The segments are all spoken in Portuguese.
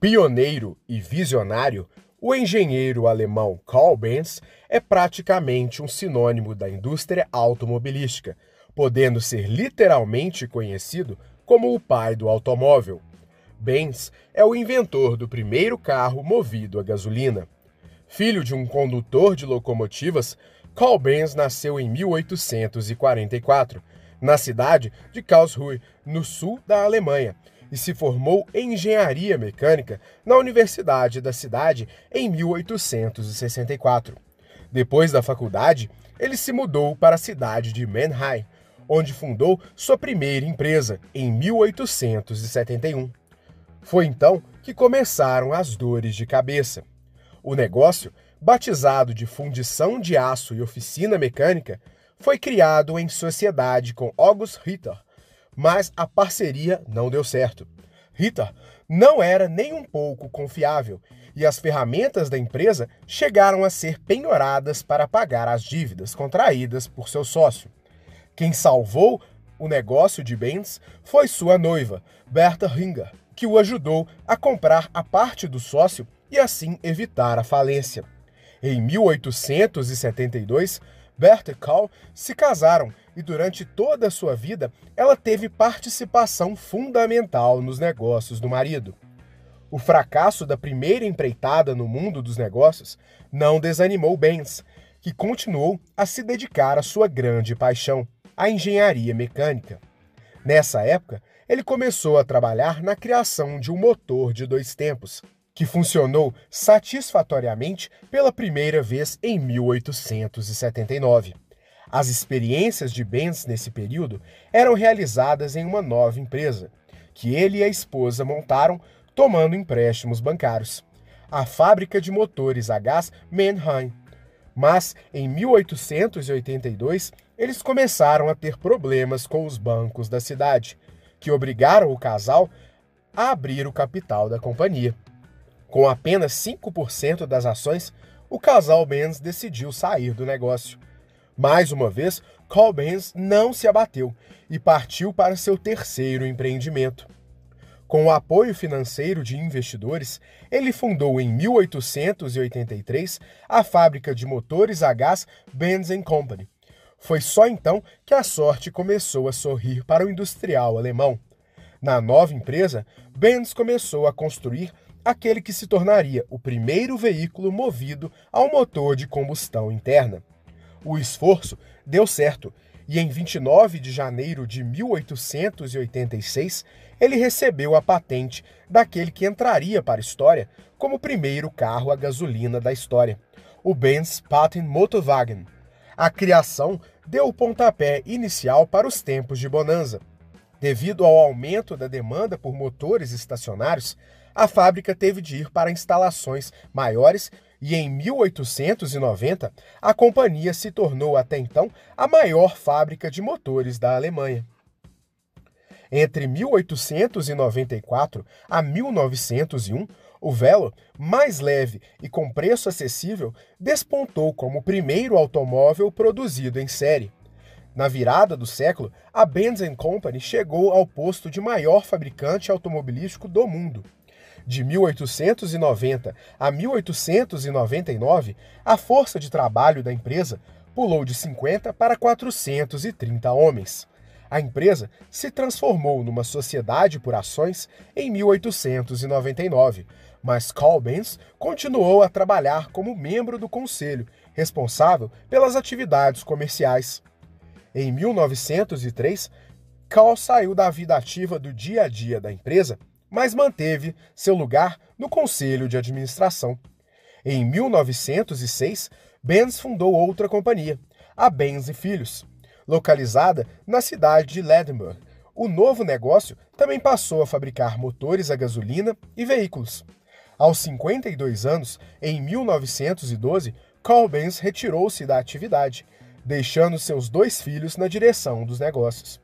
Pioneiro e visionário, o engenheiro alemão Carl Benz é praticamente um sinônimo da indústria automobilística, podendo ser literalmente conhecido como o pai do automóvel. Benz é o inventor do primeiro carro movido a gasolina. Filho de um condutor de locomotivas, Carl Benz nasceu em 1844, na cidade de Karlsruhe, no sul da Alemanha, e se formou em engenharia mecânica na Universidade da cidade em 1864. Depois da faculdade, ele se mudou para a cidade de Mannheim, onde fundou sua primeira empresa em 1871. Foi então que começaram as dores de cabeça. O negócio, batizado de Fundição de Aço e Oficina Mecânica, foi criado em sociedade com August Ritter, mas a parceria não deu certo. Rita não era nem um pouco confiável e as ferramentas da empresa chegaram a ser penhoradas para pagar as dívidas contraídas por seu sócio. Quem salvou o negócio de bens foi sua noiva, Berta Ringer, que o ajudou a comprar a parte do sócio e assim evitar a falência. Em 1872, Berta e Carl se casaram e durante toda a sua vida ela teve participação fundamental nos negócios do marido. O fracasso da primeira empreitada no mundo dos negócios não desanimou Benz, que continuou a se dedicar à sua grande paixão, a engenharia mecânica. Nessa época, ele começou a trabalhar na criação de um motor de dois tempos, que funcionou satisfatoriamente pela primeira vez em 1879. As experiências de Benz nesse período eram realizadas em uma nova empresa, que ele e a esposa montaram tomando empréstimos bancários, a fábrica de motores a gás Mannheim. Mas em 1882 eles começaram a ter problemas com os bancos da cidade, que obrigaram o casal a abrir o capital da companhia. Com apenas 5% das ações, o casal Benz decidiu sair do negócio. Mais uma vez, Benz não se abateu e partiu para seu terceiro empreendimento. Com o apoio financeiro de investidores, ele fundou em 1883 a fábrica de motores a gás Benz Company. Foi só então que a sorte começou a sorrir para o industrial alemão. Na nova empresa, Benz começou a construir aquele que se tornaria o primeiro veículo movido a um motor de combustão interna. O esforço deu certo e em 29 de janeiro de 1886 ele recebeu a patente daquele que entraria para a história como o primeiro carro a gasolina da história, o Benz Patent Motorwagen. A criação deu o pontapé inicial para os tempos de bonança. Devido ao aumento da demanda por motores estacionários, a fábrica teve de ir para instalações maiores e em 1890 a companhia se tornou até então a maior fábrica de motores da Alemanha. Entre 1894 a 1901, o Velo, mais leve e com preço acessível, despontou como o primeiro automóvel produzido em série. Na virada do século, a Benz Company chegou ao posto de maior fabricante automobilístico do mundo. De 1890 a 1899, a força de trabalho da empresa pulou de 50 para 430 homens. A empresa se transformou numa sociedade por ações em 1899, mas Benz continuou a trabalhar como membro do conselho, responsável pelas atividades comerciais. Em 1903, Carl saiu da vida ativa do dia a dia da empresa mas manteve seu lugar no conselho de administração. Em 1906, Benz fundou outra companhia, a Benz e Filhos, localizada na cidade de Ledenburg. O novo negócio também passou a fabricar motores a gasolina e veículos. Aos 52 anos, em 1912, Carl Benz retirou-se da atividade, deixando seus dois filhos na direção dos negócios.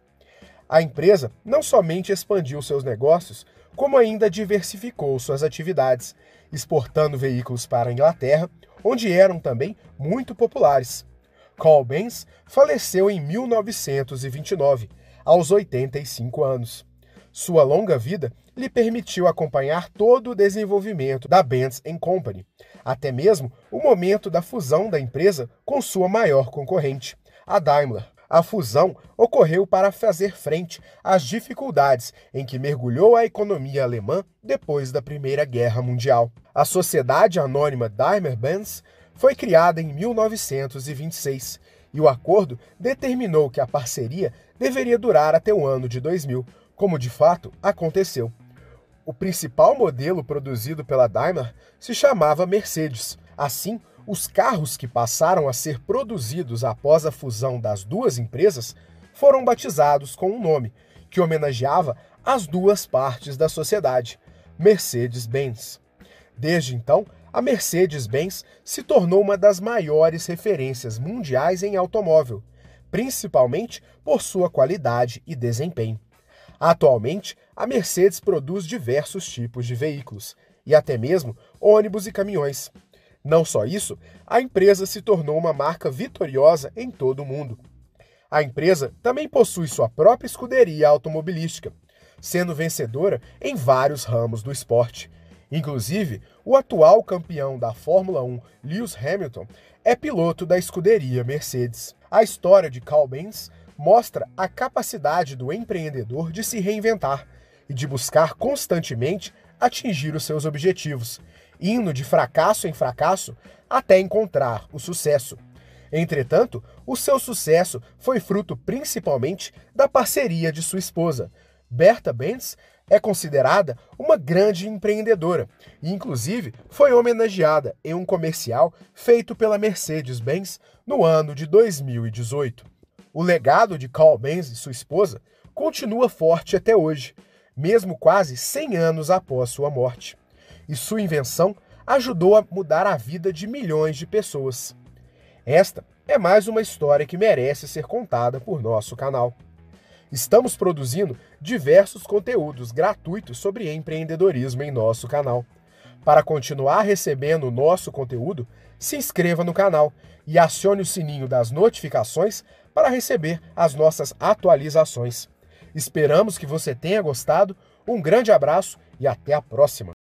A empresa não somente expandiu seus negócios, como ainda diversificou suas atividades, exportando veículos para a Inglaterra, onde eram também muito populares. Benz faleceu em 1929, aos 85 anos. Sua longa vida lhe permitiu acompanhar todo o desenvolvimento da Benz Company, até mesmo o momento da fusão da empresa com sua maior concorrente, a Daimler. A fusão ocorreu para fazer frente às dificuldades em que mergulhou a economia alemã depois da Primeira Guerra Mundial. A Sociedade Anônima Daimler-Benz foi criada em 1926 e o acordo determinou que a parceria deveria durar até o ano de 2000, como de fato aconteceu. O principal modelo produzido pela Daimler se chamava Mercedes. Assim, os carros que passaram a ser produzidos após a fusão das duas empresas foram batizados com um nome que homenageava as duas partes da sociedade, Mercedes-Benz. Desde então, a Mercedes-Benz se tornou uma das maiores referências mundiais em automóvel, principalmente por sua qualidade e desempenho. Atualmente, a Mercedes produz diversos tipos de veículos, e até mesmo ônibus e caminhões. Não só isso, a empresa se tornou uma marca vitoriosa em todo o mundo. A empresa também possui sua própria escuderia automobilística, sendo vencedora em vários ramos do esporte. Inclusive, o atual campeão da Fórmula 1, Lewis Hamilton, é piloto da escuderia Mercedes. A história de Carl Benz mostra a capacidade do empreendedor de se reinventar e de buscar constantemente atingir os seus objetivos, indo de fracasso em fracasso até encontrar o sucesso. Entretanto, o seu sucesso foi fruto principalmente da parceria de sua esposa. Berta Benz é considerada uma grande empreendedora e, inclusive, foi homenageada em um comercial feito pela Mercedes-Benz no ano de 2018. O legado de Carl Benz e sua esposa continua forte até hoje, mesmo quase 100 anos após sua morte e sua invenção ajudou a mudar a vida de milhões de pessoas. Esta é mais uma história que merece ser contada por nosso canal. Estamos produzindo diversos conteúdos gratuitos sobre empreendedorismo em nosso canal. Para continuar recebendo o nosso conteúdo, se inscreva no canal e acione o sininho das notificações para receber as nossas atualizações. Esperamos que você tenha gostado. Um grande abraço e até a próxima!